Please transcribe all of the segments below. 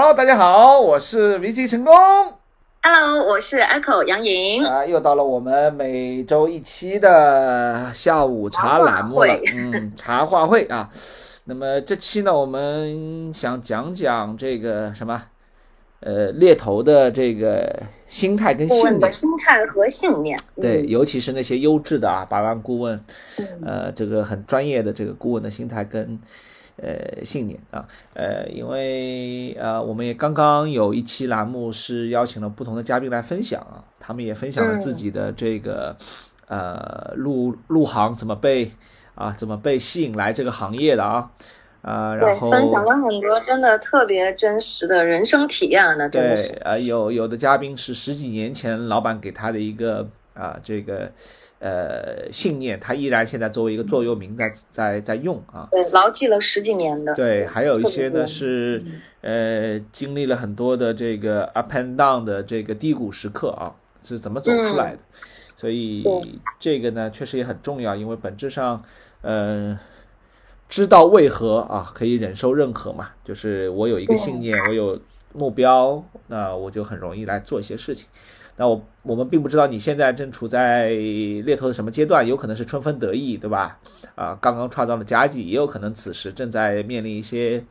Hello，大家好，我是 VC 成功。Hello，我是 Echo 杨颖。啊，又到了我们每周一期的下午茶栏目了嗯，茶话会啊。那么这期呢，我们想讲讲这个什么，呃，猎头的这个心态跟信念的。心态和信念。对，嗯尤其是那些优质的啊，百万顾问，嗯呃，这个很专业的这个顾问的心态跟呃信念啊，呃，因为呃，我们也刚刚有一期栏目是邀请了不同的嘉宾来分享啊，他们也分享了自己的这个、呃入入行怎么被啊怎么被吸引来这个行业的啊，啊、对然，后分享了很多真的特别真实的人生体验呢，对的是。，呃，有有的嘉宾是十几年前老板给他的一个啊、这个呃信念，他依然现在作为一个座右铭在在在用啊。对，牢记了十几年的。对，还有一些呢是呃经历了很多的这个 up and down 的这个低谷时刻啊，是怎么走出来的？所以这个呢确实也很重要，因为本质上呃。知道为何啊，可以忍受任何嘛，就是我有一个信念，我有目标，那我就很容易来做一些事情。那我我们并不知道你现在正处在猎头的什么阶段，有可能是春风得意，对吧？啊，刚刚创造了佳绩，也有可能此时正在面临一些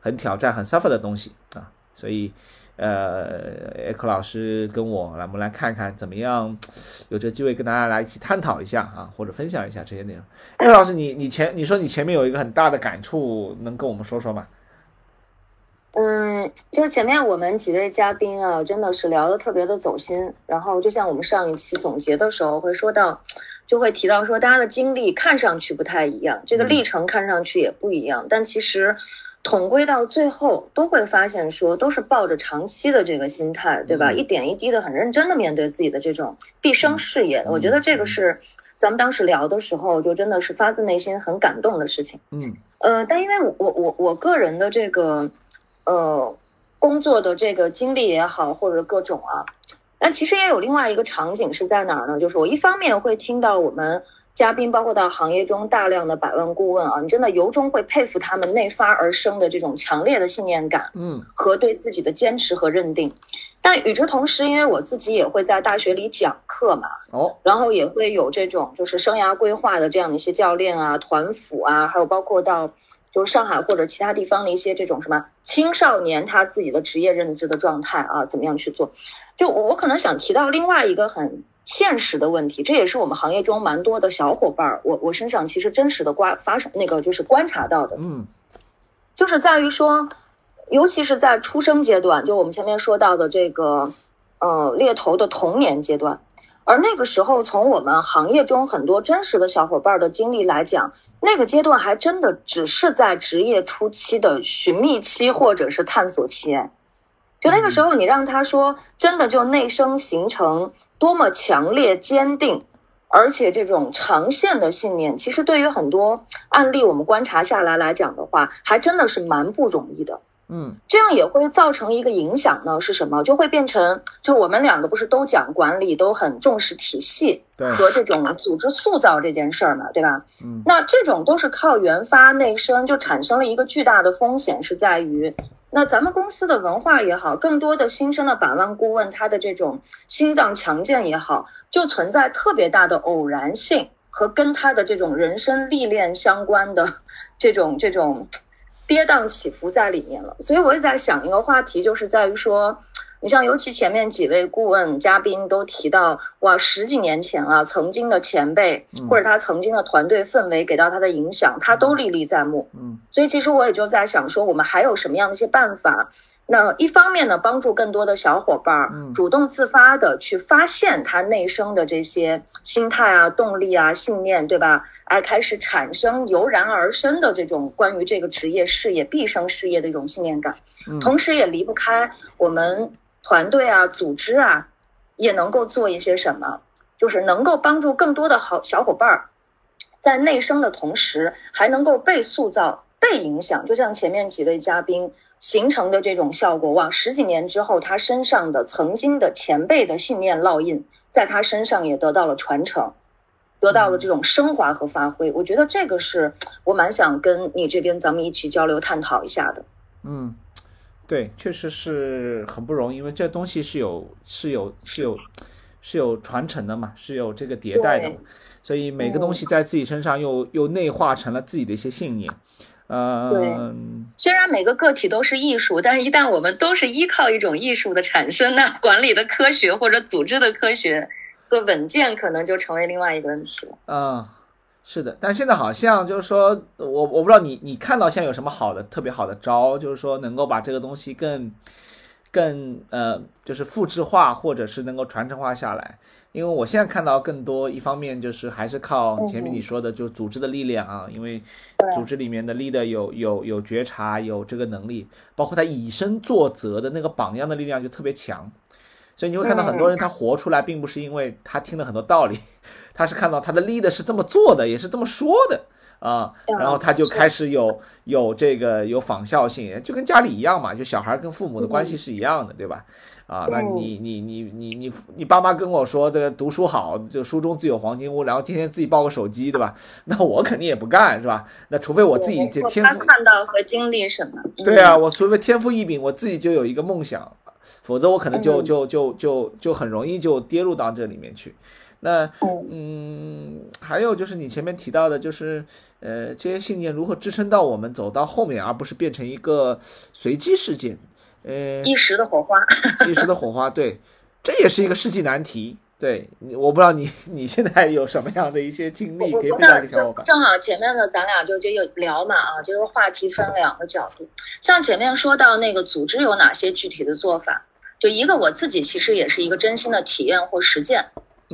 很挑战、很 suffer 的东西啊。所以，呃，艾克老师跟我来，我们来看看怎么样有这机会跟大家来一起探讨一下啊，或者分享一下这些内容。艾克老师，你你前你说你前面有一个很大的感触，能跟我们说说吗？嗯，就是前面我们几位嘉宾啊，真的是聊的特别的走心。然后就像我们上一期总结的时候会说到，就会提到说大家的经历看上去不太一样，这个历程看上去也不一样，但其实统归到最后都会发现说，都是抱着长期的这个心态，对吧？嗯一点一滴的很认真的面对自己的这种毕生事业。我觉得这个是咱们当时聊的时候，就真的是发自内心很感动的事情。嗯呃，但因为我我我我个人的这个呃工作的这个经历也好，或者各种啊，那其实也有另外一个场景是在哪儿呢？就是我一方面会听到我们嘉宾，包括到行业中大量的百万顾问啊，你真的由衷会佩服他们内发而生的这种强烈的信念感嗯和对自己的坚持和认定。但与之同时，因为我自己也会在大学里讲课嘛，哦然后也会有这种就是生涯规划的这样的一些教练啊、团辅啊，还有包括到就是上海或者其他地方的一些这种什么青少年他自己的职业认知的状态啊，怎么样去做？就我我可能想提到另外一个很现实的问题，这也是我们行业中蛮多的小伙伴儿，我我身上其实真实的观发生那个就是观察到的，嗯就是在于说，尤其是在出生阶段，就我们前面说到的这个呃猎头的童年阶段，而那个时候，从我们行业中很多真实的小伙伴的经历来讲，那个阶段还真的只是在职业初期的寻觅期或者是探索期。哎就那个时候，你让他说，真的就内生形成多么强烈、坚定，而且这种长线的信念，其实对于很多案例我们观察下来来讲的话，还真的是蛮不容易的。嗯这样也会造成一个影响呢，是什么？就会变成，就我们两个不是都讲管理，都很重视体系对和这种组织塑造这件事儿嘛，对吧？嗯那这种都是靠原发内生，就产生了一个巨大的风险，是在于，那咱们公司的文化也好，更多的新生的百万顾问，他的这种心脏强健也好，就存在特别大的偶然性和跟他的这种人生历练相关的这种这种跌宕起伏在里面了。所以我也在想一个话题，就是在于说。你像，尤其前面几位顾问嘉宾都提到，哇，十几年前啊，曾经的前辈或者他曾经的团队氛围给到他的影响，他都历历在目。嗯所以其实我也就在想说，我们还有什么样的一些办法？那一方面呢，帮助更多的小伙伴儿嗯。主动自发的去发现他内生的这些心态啊、动力啊、信念，对吧？哎，开始产生油然而生的这种关于这个职业事业、毕生事业的一种信念感，嗯。同时也离不开我们团队啊、组织啊，也能够做一些什么，就是能够帮助更多的好小伙伴儿在内生的同时，还能够被塑造、被影响。就像前面几位嘉宾形成的这种效果，哇，十几年之后，他身上的曾经的前辈的信念烙印，在他身上也得到了传承。得到了这种升华和发挥，我觉得这个是我蛮想跟你这边咱们一起交流探讨一下的。嗯，对，确实是很不容易，因为这东西是有是有是有是有传承的嘛，是有这个迭代的嘛，所以每个东西在自己身上又又内化成了自己的一些信念。呃，虽然每个个体都是艺术，但是一旦我们都是依靠一种艺术的产生，那管理的科学或者组织的科学的稳健可能就成为另外一个问题了。嗯，是的，但现在好像就是说我我不知道你你看到现在有什么好的特别好的招，就是说能够把这个东西更更呃就是复制化或者是能够传承化下来。因为我现在看到更多一方面就是还是靠前面你说的，就组织的力量啊，因为组织里面的 leader 有有有觉察，有这个能力，包括他以身作则的那个榜样的力量就特别强，所以你会看到很多人他活出来，并不是因为他听了很多道理，他是看到他的 leader 是这么做的，也是这么说的。啊，然后他就开始有有这个有仿效性，就跟家里一样嘛，就小孩跟父母的关系是一样的，对吧？啊，那你你你你你你爸妈跟我说这个读书好，就书中自有黄金屋，然后天天自己抱个手机，对吧？那我肯定也不干，是吧？那除非我自己这天赋看到和经历什么？对啊，我除非天赋异禀，我自己就有一个梦想，否则我可能就就就就就很容易就跌入到这里面去。那嗯，还有就是你前面提到的，就是呃，这些信念如何支撑到我们走到后面，而不是变成一个随机事件，呃，一时的火花，一时的火花，对，这也是一个世纪难题。对，我不知道你你现在有什么样的一些经历可以分享给小伙伴。正好前面呢，咱俩就就有聊嘛啊，这个话题分两个角度，像前面说到那个组织有哪些具体的做法，就一个我自己其实也是一个真心的体验或实践。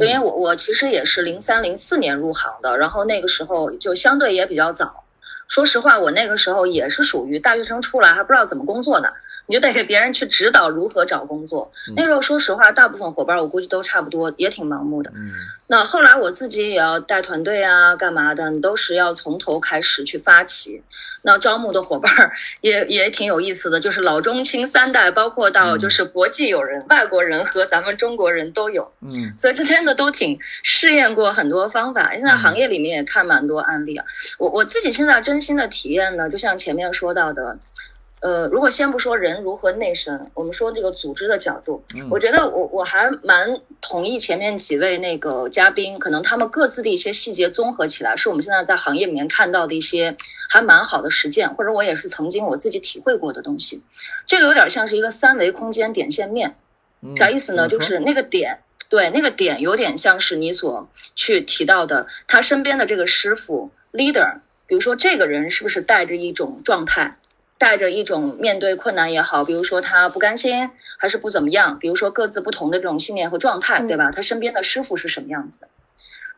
因为我我其实也是零三零四年入行的，然后那个时候就相对也比较早。说实话，我那个时候也是属于大学生出来还不知道怎么工作呢，你就得给别人去指导如何找工作。那时候说实话，大部分伙伴我估计都差不多，也挺盲目的。那后来我自己也要带团队啊，干嘛的，你都是要从头开始去发起。那招募的伙伴也也挺有意思的，就是老中青三代，包括到就是国际友人、外国人和咱们中国人都有。嗯，所以这真的都挺试验过很多方法。现在行业里面也看蛮多案例啊。我我自己现在真心的体验呢，就像前面说到的。呃，如果先不说人如何内生，我们说这个组织的角度，我觉得我我还蛮同意前面几位那个嘉宾，可能他们各自的一些细节综合起来，是我们现在在行业里面看到的一些还蛮好的实践，或者我也是曾经我自己体会过的东西。这个有点像是一个三维空间点线面，啥意思呢？就是那个点，对，那个点有点像是你所去提到的他身边的这个师傅 leader，比如说这个人是不是带着一种状态？带着一种面对困难也好，比如说他不甘心还是不怎么样，比如说各自不同的这种信念和状态，对吧？他身边的师傅是什么样子的？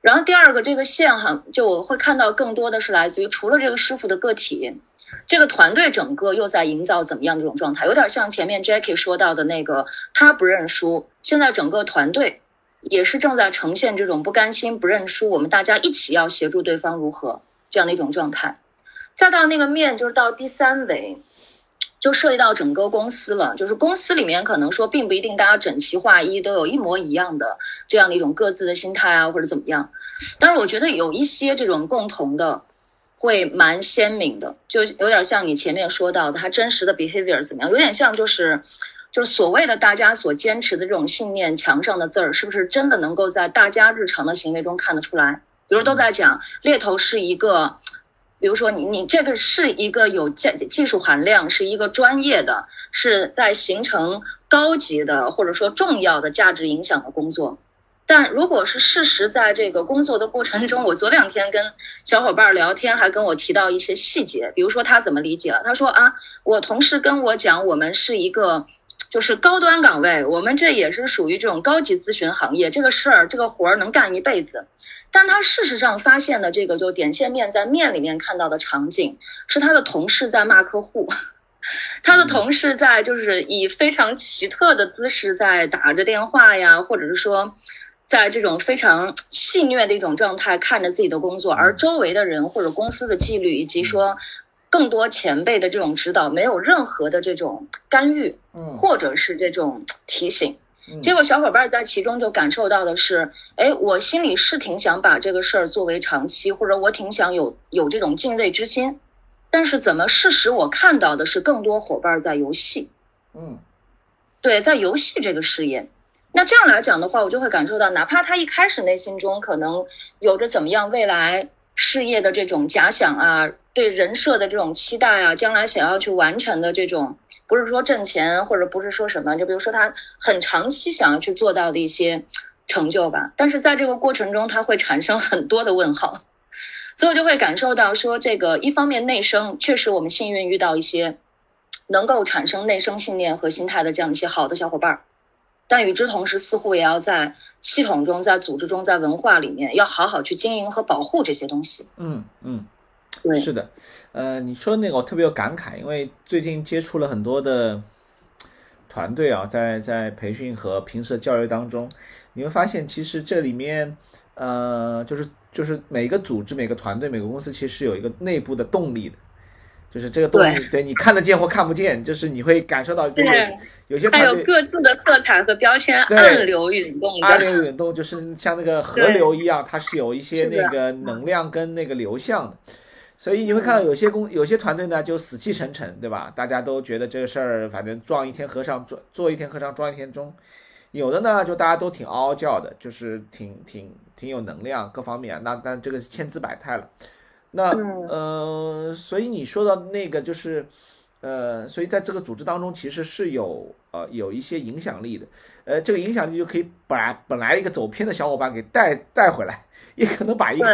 然后第二个这个线哈，就我会看到更多的是来自于除了这个师傅的个体，这个团队整个又在营造怎么样的一种状态？有点像前面 Jackie 说到的那个，他不认输，现在整个团队也是正在呈现这种不甘心不认输，我们大家一起要协助对方如何这样的一种状态。再到那个面，就是到第三维，就涉及到整个公司了。就是公司里面可能说，并不一定大家整齐划一，都有一模一样的这样的一种各自的心态啊，或者怎么样。但是我觉得有一些这种共同的，会蛮鲜明的，就有点像你前面说到的，他真实的 behavior 怎么样？有点像就是，就是所谓的大家所坚持的这种信念墙上的字儿，是不是真的能够在大家日常的行为中看得出来？比如都在讲猎头是一个。比如说，你你这个是一个有技技术含量，是一个专业的，是在形成高级的或者说重要的价值影响的工作。但如果是事实，在这个工作的过程中，我昨两天跟小伙伴聊天，还跟我提到一些细节，比如说他怎么理解了？他说啊，我同事跟我讲，我们是一个。就是高端岗位，我们这也是属于这种高级咨询行业，这个事儿这个活儿能干一辈子。但他事实上发现的这个，就点线面在面里面看到的场景，是他的同事在骂客户，他的同事在就是以非常奇特的姿势在打着电话呀，或者是说，在这种非常戏谑的一种状态看着自己的工作，而周围的人或者公司的纪律以及说。更多前辈的这种指导，没有任何的这种干预，嗯，或者是这种提醒，结果小伙伴在其中就感受到的是，哎，我心里是挺想把这个事儿作为长期，或者我挺想有有这种敬畏之心，但是怎么事实我看到的是更多伙伴在游戏，嗯，对，在游戏这个事业，那这样来讲的话，我就会感受到，哪怕他一开始内心中可能有着怎么样未来事业的这种假想啊，对人设的这种期待啊，将来想要去完成的这种，不是说挣钱，或者不是说什么，就比如说他很长期想要去做到的一些成就吧，但是在这个过程中，他会产生很多的问号。所以我就会感受到说，这个一方面内生确实我们幸运遇到一些能够产生内生信念和心态的这样一些好的小伙伴儿，但与之同时，似乎也要在系统中、在组织中、在文化里面，要好好去经营和保护这些东西。嗯嗯，对，是的，呃，你说那个我特别有感慨，因为最近接触了很多的团队啊，在在培训和平时的教育当中，你会发现其实这里面呃，就是。就是每个组织、每个团队、每个公司，其实有一个内部的动力的，就是这个动力，对你看得见或看不见，就是你会感受到，对，有些还有各自的色彩和标签，暗流涌动，暗流涌动，就是像那个河流一样，它是有一些那个能量跟那个流向的，所以你会看到有些公、有些团队呢就死气沉沉，对吧？大家都觉得这个事儿反正撞一天和尚撞做一天和尚撞一天钟。有的呢，就大家都挺嗷嗷叫的，就是挺挺挺有能量，各方面。那但这个是千姿百态了。那呃，所以你说的那个就是，呃，所以在这个组织当中，其实是有呃有一些影响力的。呃，这个影响力就可以把本来一个走偏的小伙伴给带带回来，也可能把一个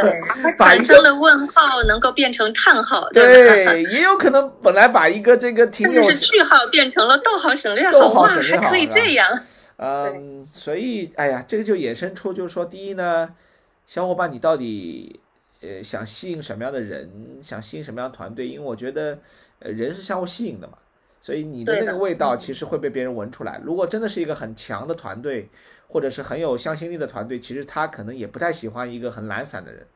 产生的问号能够变成叹号。对，也有可能本来把一个这个挺有句号变成了逗号省略号号，省，哇，还可以这样。嗯，所以，哎呀，这个就衍生出，就是说，第一呢，小伙伴，你到底，呃，想吸引什么样的人，想吸引什么样的团队？因为我觉得，呃，人是相互吸引的嘛，所以你的那个味道其实会被别人闻出来。如果真的是一个很强的团队，或者是很有向心力的团队，其实他可能也不太喜欢一个很懒散的人，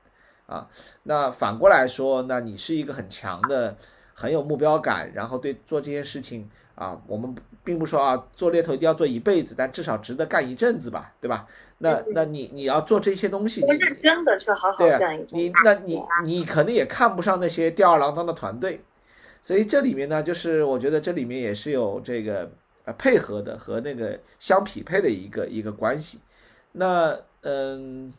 啊，那反过来说，那你是一个很强的。很有目标感，然后对做这件事情啊，我们并不说啊，做猎头一定要做一辈子，但至少值得干一阵子吧，对吧？那那你你要做这些东西，认真的去好好干一阵你那你你可能也看不上那些吊儿郎当的团队，所以这里面呢，就是我觉得这里面也是有这个呃配合的和那个相匹配的一个一个关系。那嗯。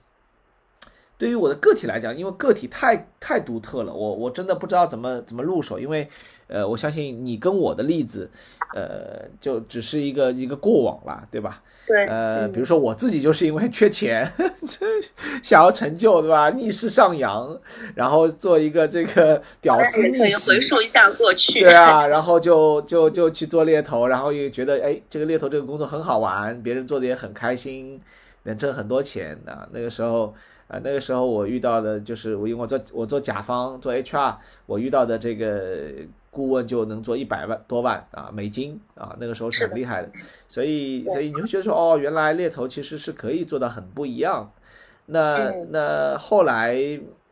对于我的个体来讲，因为个体太太独特了，我我真的不知道怎么怎么入手。因为，呃，我相信你跟我的例子，呃，就只是一个一个过往了，对吧？对。呃，比如说我自己就是因为缺钱，想要成就，对吧？逆势上扬，然后做一个这个 屌丝逆袭。回溯一下过去。对啊，然后就就就去做猎头，然后又觉得，哎，这个猎头这个工作很好玩，别人做的也很开心，能挣很多钱啊。那个时候。啊，那个时候我遇到的就是我，因为我做我做甲方做 HR，我遇到的这个顾问就能做一百万多万啊美金啊，那个时候是很厉害的，所以所以你会觉得说哦，原来猎头其实是可以做到很不一样。那那后来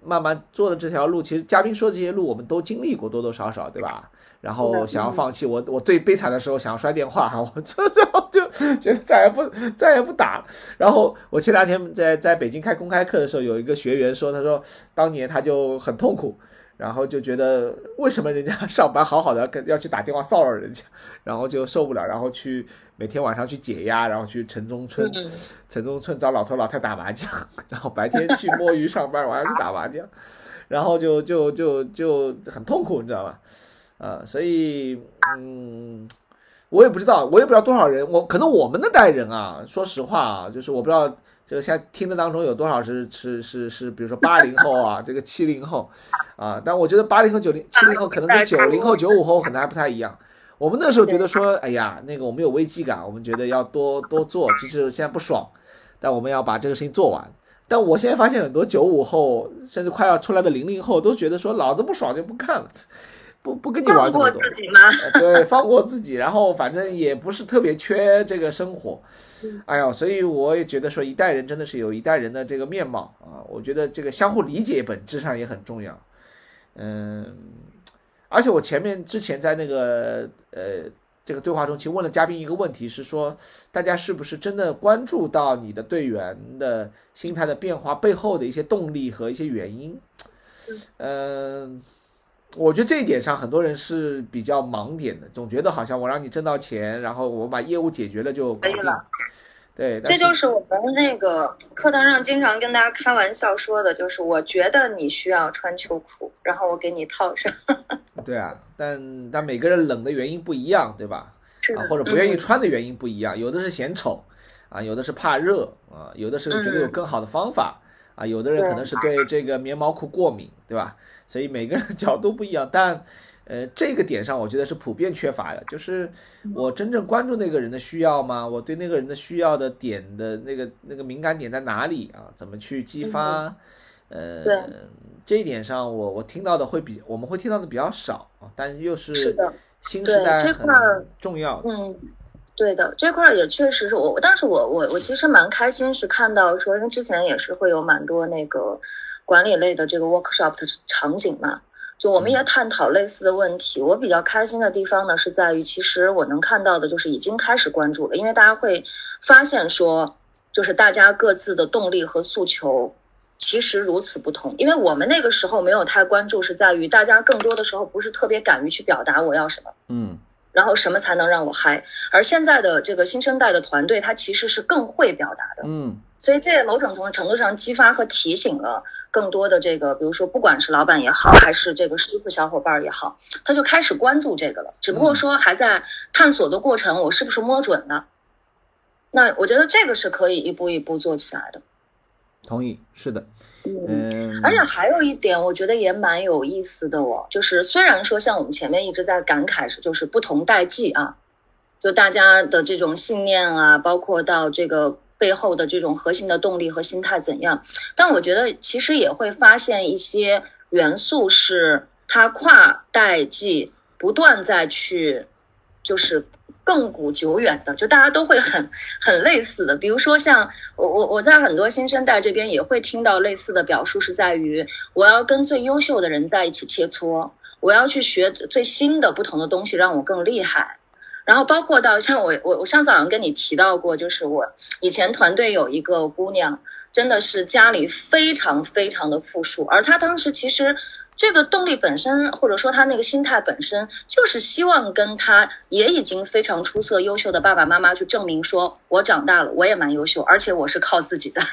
慢慢做的这条路，其实嘉宾说这些路我们都经历过多多少少，对吧？然后想要放弃，我 我最悲惨的时候想要摔电话，我这然后就觉得再也不再也不打。然后我前两天在在北京开公开课的时候，有一个学员说，他说当年他就很痛苦，然后就觉得为什么人家 上班好好的要要去打电话骚扰人家，然后就受不了，然后去每天晚上去解压，然后去城中村，城中村找老头老太打麻将，然后白天去摸鱼上班，晚上去打麻将，然后就就就就很痛苦，你知道吧？啊，所以，嗯，我也不知道，我也不知道多少人，我可能我们那代人啊，说实话啊，就是我不知道这个现在听的当中有多少是是是是，比如说八零后啊，这个七零后，啊，但我觉得八零后、九零、七零后可能跟九零后、九五后可能还不太一样。我们那时候觉得说，哎呀，那个我们有危机感，我们觉得要多多做，即使现在不爽，但我们要把这个事情做完。但我现在发现很多九五后，甚至快要出来的零零后，都觉得说，老子不爽就不干了。不不跟你玩这么多，对，放过自己，然后反正也不是特别缺这个生活，哎呦，所以我也觉得说一代人真的是有一代人的这个面貌啊，我觉得这个相互理解本质上也很重要，嗯，而且我前面之前在那个呃这个对话中，其实问了嘉宾一个问题，是说大家是不是真的关注到你的队员的心态的变化背后的一些动力和一些原因，嗯。我觉得这一点上很多人是比较盲点的，总觉得好像我让你挣到钱，然后我把业务解决了就搞定。对，这就是我们那个课堂上经常跟大家开玩笑说的，就是我觉得你需要穿秋裤，然后我给你套上。对啊，但但每个人冷的原因不一样，对吧？啊，或者不愿意穿的原因不一样，有的是嫌丑，啊，有的是怕热，啊，有的是觉得有更好的方法，啊，有的人可能是对这个棉毛裤过敏，对吧？所以每个人 角度不一样，但。呃，这个点上我觉得是普遍缺乏的，就是我真正关注那个人的需要吗？我对那个人的需要的点的那个那个敏感点在哪里啊？怎么去激发？呃，这一点上我我听到的会比我们会听到的比较少啊，但又是新时代很重要。嗯，对的，这块儿也确实是我，但是我我我其实蛮开心是看到说，因为之前也是会有蛮多那个管理类的这个 workshop 的场景嘛。就我们也探讨类似的问题，我比较开心的地方呢，是在于其实我能看到的就是已经开始关注了，因为大家会发现说，就是大家各自的动力和诉求其实如此不同。因为我们那个时候没有太关注，是在于大家更多的时候不是特别敢于去表达我要什么，嗯，然后什么才能让我嗨。而现在的这个新生代的团队，他其实是更会表达的，嗯。所以这也某种程度上激发和提醒了更多的这个，比如说不管是老板也好，还是这个师傅小伙伴也好，他就开始关注这个了。只不过说还在探索的过程，我是不是摸准了？那我觉得这个是可以一步一步做起来的。同意，是的，嗯。而且还有一点，我觉得也蛮有意思的哦，就是虽然说像我们前面一直在感慨是，就是不同代际啊，就大家的这种信念啊，包括到这个。背后的这种核心的动力和心态怎样？但我觉得其实也会发现一些元素，是它跨代际不断在去，就是亘古久远的，就大家都会很很类似的。比如说像我我我在很多新生代这边也会听到类似的表述，是在于我要跟最优秀的人在一起切磋，我要去学最新的不同的东西，让我更厉害。然后包括到像我我我上次好像跟你提到过，就是我以前团队有一个姑娘，真的是家里非常非常的富庶，而她当时其实这个动力本身，或者说他那个心态本身，就是希望跟他也已经非常出色、优秀的爸爸妈妈去证明，说我长大了，我也蛮优秀，而且我是靠自己的。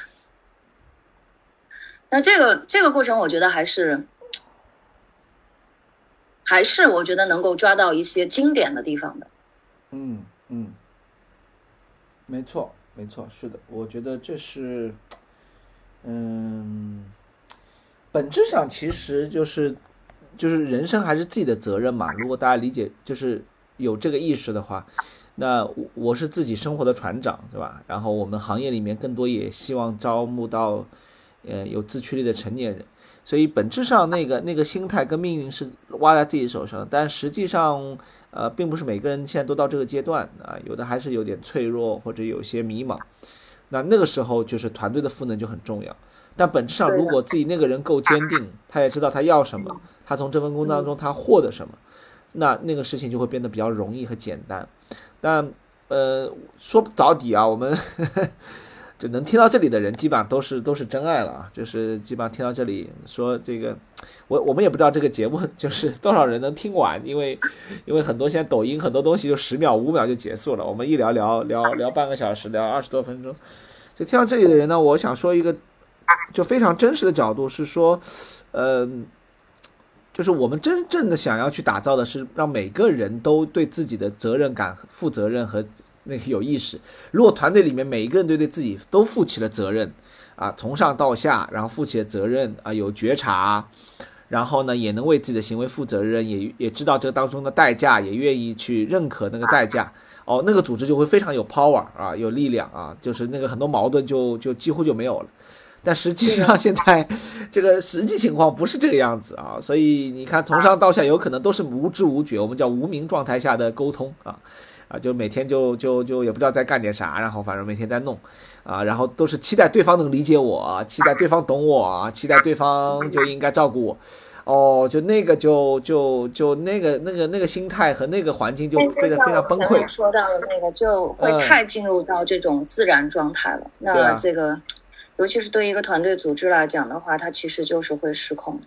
那这个这个过程，我觉得还是还是我觉得能够抓到一些经典的地方的。嗯嗯，没错没错，是的，我觉得这是，嗯，本质上其实就是就是人生还是自己的责任嘛。如果大家理解就是有这个意识的话，那我我是自己生活的船长，对吧？然后我们行业里面更多也希望招募到，呃，有自驱力的成年人。所以本质上那个那个心态跟命运是挖在自己手上，但实际上。呃，并不是每个人现在都到这个阶段啊，有的还是有点脆弱或者有些迷茫，那那个时候就是团队的赋能就很重要。但本质上，如果自己那个人够坚定，他也知道他要什么，他从这份工作当中他获得什么，那那个事情就会变得比较容易和简单。但呃，说到底啊，我们。就能听到这里的人，基本上都是都是真爱了啊！就是基本上听到这里说这个，我我们也不知道这个节目 就是多少人能听完，因为因为很多现在抖音很多东西就十秒五秒就结束了，我们一聊聊聊聊半个小时，聊二十多分钟，就听到这里的人呢，我想说一个就非常真实的角度是说，呃，就是我们真正的想要去打造的是让每个人都对自己的责任感负责任和。那个有意识，如果团队里面每一个人都对自己都负起了责任，啊，从上到下，然后负起了责任，啊，有觉察，然后呢，也能为自己的行为负责任，也也知道这当中的代价，也愿意去认可那个代价，哦，那个组织就会非常有 power 啊，有力量啊，就是那个很多矛盾就就几乎就没有了。但实际上现在这个实际情况不是这个样子啊，所以你看从上到下有可能都是无知无觉，我们叫无名状态下的沟通啊。啊，就每天就就就也不知道在干点啥，然后反正每天在弄，啊，然后都是期待对方能理解我，期待对方懂我，期待对方就应该照顾我，哦，就那个就就就那个那个那个心态和那个环境就非常非常崩溃。说到的那个就会太进入到这种自然状态了，那这个，尤其是对一个团队组织来讲的话，它其实就是会失控的。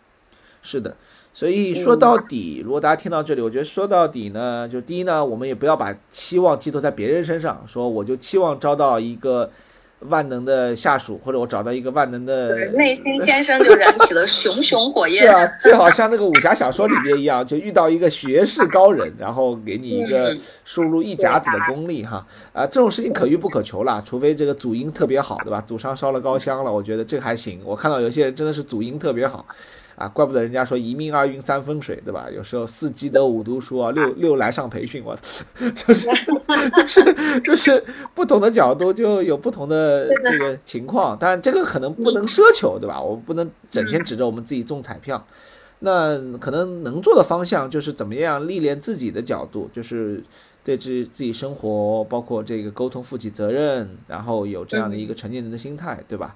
是的。所以说到底，如果大家听到这里，我觉得说到底呢，就第一呢，我们也不要把期望寄托在别人身上，说我就期望招到一个。万能的下属，或者我找到一个万能的，内心天生就燃起了熊熊火焰。对啊，最好像那个武侠小说里边一样，就遇到一个学士高人，然后给你一个输入一甲子的功力哈啊，这种事情可遇不可求啦，除非这个祖荫特别好，对吧？祖上烧了高香了，我觉得这个还行。我看到有些人真的是祖荫特别好。啊，怪不得人家说一命二运三风水，对吧？有时候四积德五读书啊，六六来上培训，我就 是 就是就是不同的角度就有不同的这个情况，但这个可能不能奢求，对吧？我们不能整天指着我们自己中彩票，那可能能做的方向就是怎么样历练自己的角度，就是对自自己生活，包括这个沟通负起责任，然后有这样的一个成年人的心态，对吧？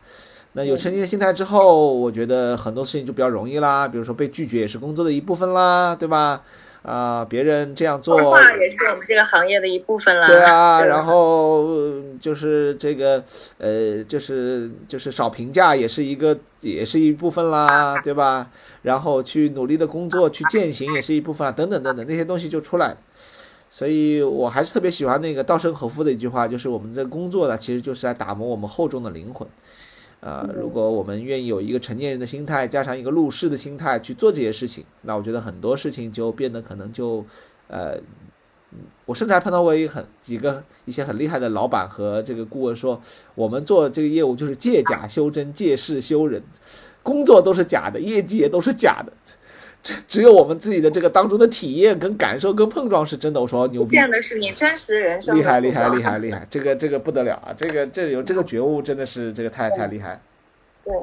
那有成年的心态之后，我觉得很多事情就比较容易啦。比如说被拒绝也是工作的一部分啦，对吧？啊，别人这样做，也是我们这个行业的一部分啦。对啊，然后就是这个，呃，就是就是少评价也是一个，也是一部分啦，对吧？然后去努力的工作，去践行也是一部分啊，等等等等，那些东西就出来。所以我还是特别喜欢那个稻盛和夫的一句话，就是我们这工作呢，其实就是来打磨我们厚重的灵魂。呃，如果我们愿意有一个成年人的心态，加上一个入世的心态去做这些事情，那我觉得很多事情就变得可能就，呃，我甚至还碰到过一很几个一些很厉害的老板和这个顾问说，我们做这个业务就是借假修真，借势修人，工作都是假的，业绩也都是假的。只只有我们自己的这个当中的体验跟感受跟碰撞是真的。我说牛逼，见的是你真实人生。厉害厉害厉害厉害，这个这个不得了啊！这个这有这个觉悟真的是这个太太厉害。对，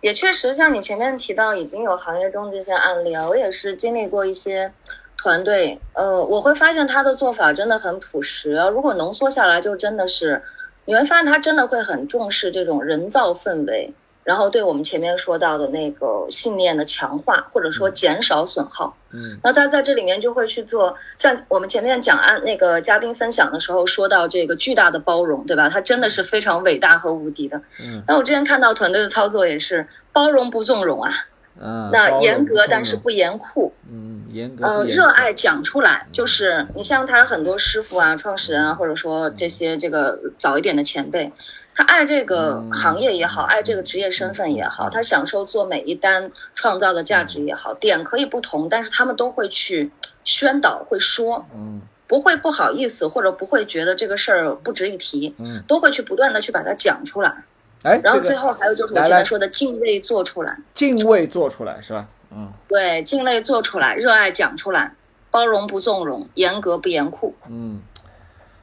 也确实像你前面提到，已经有行业中这些案例啊，我也是经历过一些团队，呃，我会发现他的做法真的很朴实啊。如果浓缩下来，就真的是你会发现他真的会很重视这种人造氛围。然后对我们前面说到的那个信念的强化，或者说减少损耗，嗯，那他在这里面就会去做，像我们前面讲案那个嘉宾分享的时候说到这个巨大的包容，对吧？他真的是非常伟大和无敌的。嗯，那我之前看到团队的操作也是包容不纵容啊，嗯，那严格但是不严酷，嗯，严格，呃，热爱讲出来，就是你像他很多师傅啊、创始人啊，或者说这些这个早一点的前辈。他爱这个行业也好，爱这个职业身份也好，他享受做每一单创造的价值也好，点可以不同，但是他们都会去宣导，会说，嗯，不会不好意思，或者不会觉得这个事儿不值一提，嗯，都会去不断的去把它讲出来，哎，然后最后还有就是我前面说的敬畏做出来，敬畏做出来是吧？嗯，对，敬畏做出来，热爱讲出来，包容不纵容，严格不严酷，嗯，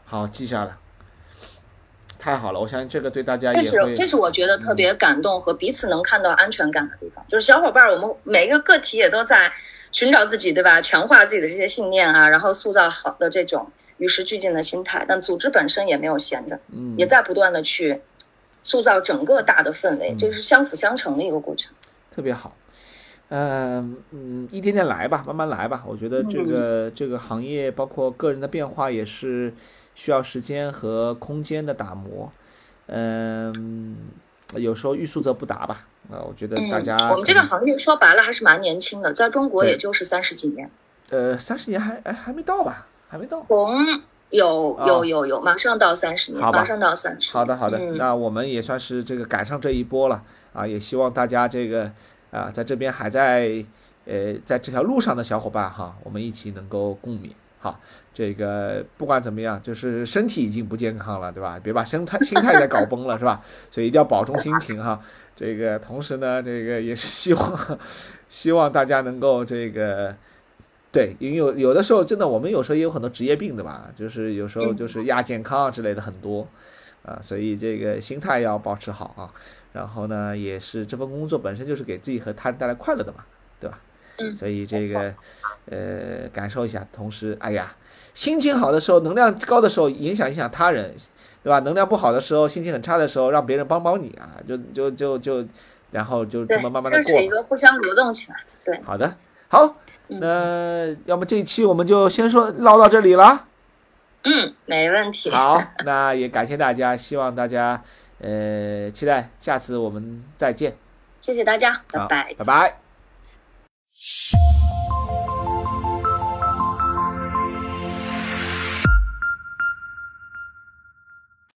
好，记下了。太好了，我相信这个对大家也是，这是我觉得特别感动和彼此能看到安全感的地方。就是小伙伴，我们每一个个体也都在寻找自己，对吧？强化自己的这些信念啊，然后塑造好的这种与时俱进的心态。但组织本身也没有闲着，嗯，也在不断的去塑造整个大的氛围，这是相辅相成的一个过程。特别好，嗯嗯，一点点来吧，慢慢来吧。我觉得这个这个行业包括个人的变化也是。需要时间和空间的打磨，嗯，有时候欲速则不达吧。啊，我觉得大家我们这个行业说白了还是蛮年轻的，在中国也就是三十几年。呃，三十年还哎还没到吧？还没到。从有有有有，马上到三十年，马上到三十。好的好的，那我们也算是这个赶上这一波了啊！也希望大家这个啊，在这边还在呃在这条路上的小伙伴哈，我们一起能够共勉。好，这个不管怎么样，就是身体已经不健康了，对吧？别把心态心态再搞崩了，是吧？所以一定要保重心情哈。这个同时呢，这个也是希望，希望大家能够这个，对，因为有有的时候真的，我们有时候也有很多职业病的吧，就是有时候就是亚健康之类的很多，啊，所以这个心态要保持好啊。然后呢，也是这份工作本身就是给自己和他人带来快乐的嘛，对吧？嗯所以这个，呃，感受一下，同时，哎呀，心情好的时候，能量高的时候，影响影响他人，对吧？能量不好的时候，心情很差的时候，让别人帮帮你啊，就就就就，然后就这么慢慢的过。这是一个互相流动起来。对，好的，好，那要么这一期我们就先说唠到这里了。嗯，没问题。好，那也感谢大家，希望大家，呃，期待下次我们再见。谢谢大家，拜拜，拜拜。